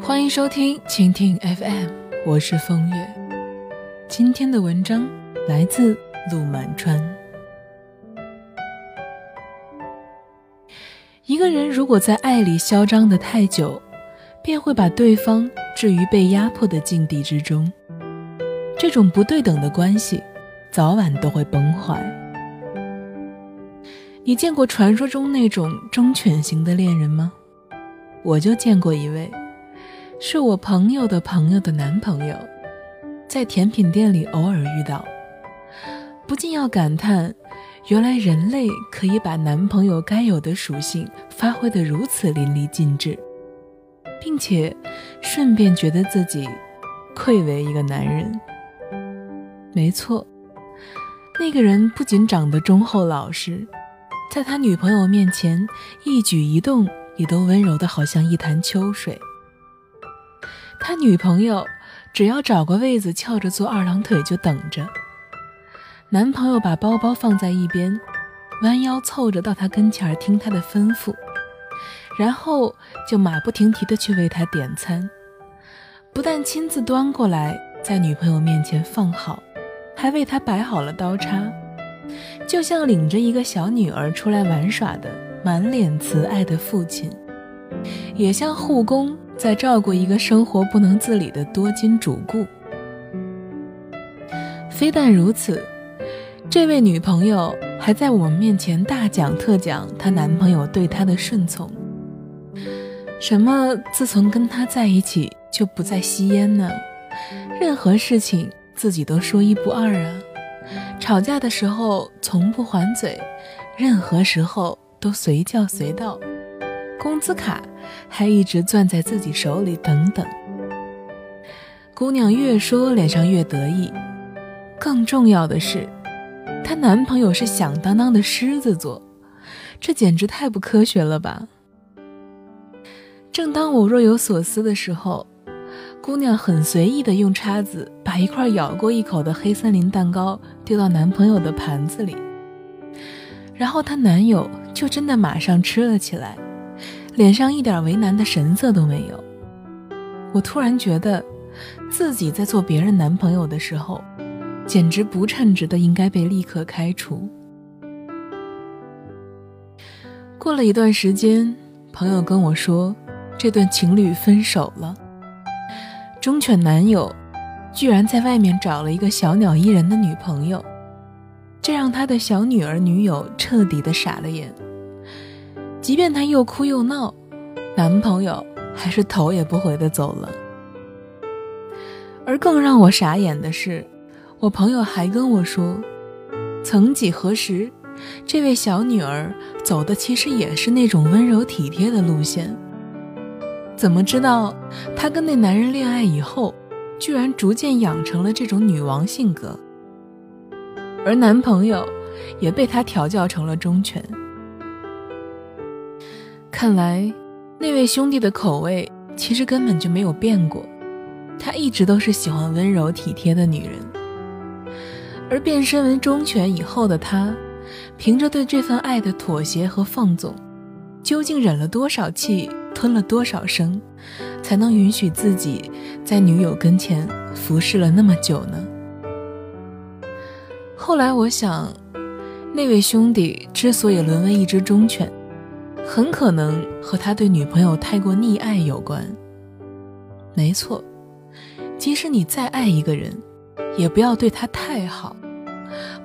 欢迎收听蜻蜓 FM，我是风月。今天的文章来自陆满川。一个人如果在爱里嚣张的太久，便会把对方置于被压迫的境地之中。这种不对等的关系，早晚都会崩坏。你见过传说中那种忠犬型的恋人吗？我就见过一位，是我朋友的朋友的男朋友，在甜品店里偶尔遇到，不禁要感叹，原来人类可以把男朋友该有的属性发挥得如此淋漓尽致，并且顺便觉得自己愧为一个男人。没错，那个人不仅长得忠厚老实。在他女朋友面前，一举一动也都温柔的好像一潭秋水。他女朋友只要找个位子翘着坐二郎腿就等着。男朋友把包包放在一边，弯腰凑着到他跟前听他的吩咐，然后就马不停蹄的去为他点餐，不但亲自端过来在女朋友面前放好，还为他摆好了刀叉。就像领着一个小女儿出来玩耍的满脸慈爱的父亲，也像护工在照顾一个生活不能自理的多金主顾。非但如此，这位女朋友还在我们面前大讲特讲她男朋友对她的顺从，什么自从跟他在一起就不再吸烟呢？任何事情自己都说一不二啊。吵架的时候从不还嘴，任何时候都随叫随到，工资卡还一直攥在自己手里，等等。姑娘越说脸上越得意，更重要的是，她男朋友是响当当的狮子座，这简直太不科学了吧！正当我若有所思的时候。姑娘很随意的用叉子把一块咬过一口的黑森林蛋糕丢到男朋友的盘子里，然后她男友就真的马上吃了起来，脸上一点为难的神色都没有。我突然觉得，自己在做别人男朋友的时候，简直不称职的应该被立刻开除。过了一段时间，朋友跟我说，这对情侣分手了。忠犬男友居然在外面找了一个小鸟依人的女朋友，这让他的小女儿女友彻底的傻了眼。即便他又哭又闹，男朋友还是头也不回的走了。而更让我傻眼的是，我朋友还跟我说，曾几何时，这位小女儿走的其实也是那种温柔体贴的路线。怎么知道，她跟那男人恋爱以后，居然逐渐养成了这种女王性格，而男朋友也被她调教成了忠犬。看来，那位兄弟的口味其实根本就没有变过，他一直都是喜欢温柔体贴的女人。而变身为忠犬以后的他，凭着对这份爱的妥协和放纵，究竟忍了多少气？吞了多少声，才能允许自己在女友跟前服侍了那么久呢？后来我想，那位兄弟之所以沦为一只忠犬，很可能和他对女朋友太过溺爱有关。没错，即使你再爱一个人，也不要对他太好，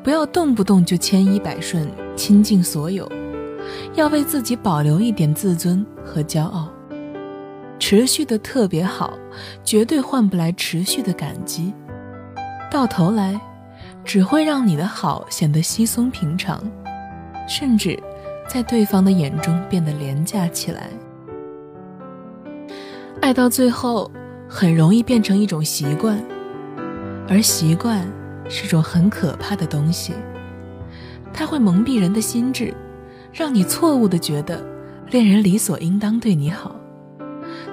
不要动不动就千依百顺、倾尽所有。要为自己保留一点自尊和骄傲，持续的特别好，绝对换不来持续的感激，到头来，只会让你的好显得稀松平常，甚至在对方的眼中变得廉价起来。爱到最后，很容易变成一种习惯，而习惯是种很可怕的东西，它会蒙蔽人的心智。让你错误的觉得恋人理所应当对你好，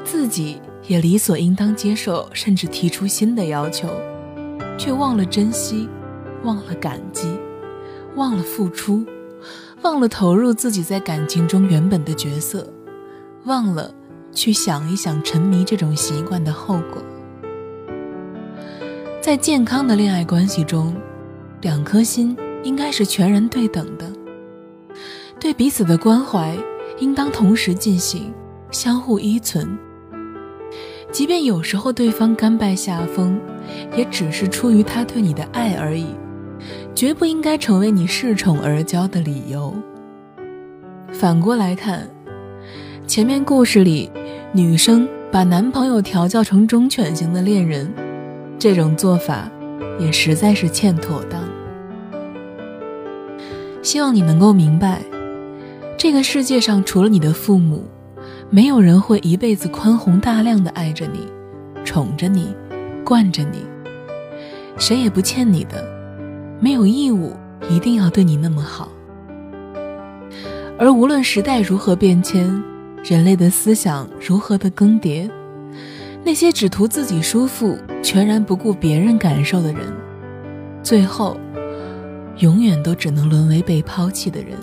自己也理所应当接受，甚至提出新的要求，却忘了珍惜，忘了感激，忘了付出，忘了投入自己在感情中原本的角色，忘了去想一想沉迷这种习惯的后果。在健康的恋爱关系中，两颗心应该是全然对等的，对彼此的关怀应当同时进行，相互依存。即便有时候对方甘拜下风，也只是出于他对你的爱而已，绝不应该成为你恃宠而骄的理由。反过来看，前面故事里，女生把男朋友调教成忠犬型的恋人，这种做法也实在是欠妥当。希望你能够明白，这个世界上除了你的父母。没有人会一辈子宽宏大量的爱着你，宠着你，惯着你。谁也不欠你的，没有义务一定要对你那么好。而无论时代如何变迁，人类的思想如何的更迭，那些只图自己舒服、全然不顾别人感受的人，最后，永远都只能沦为被抛弃的人。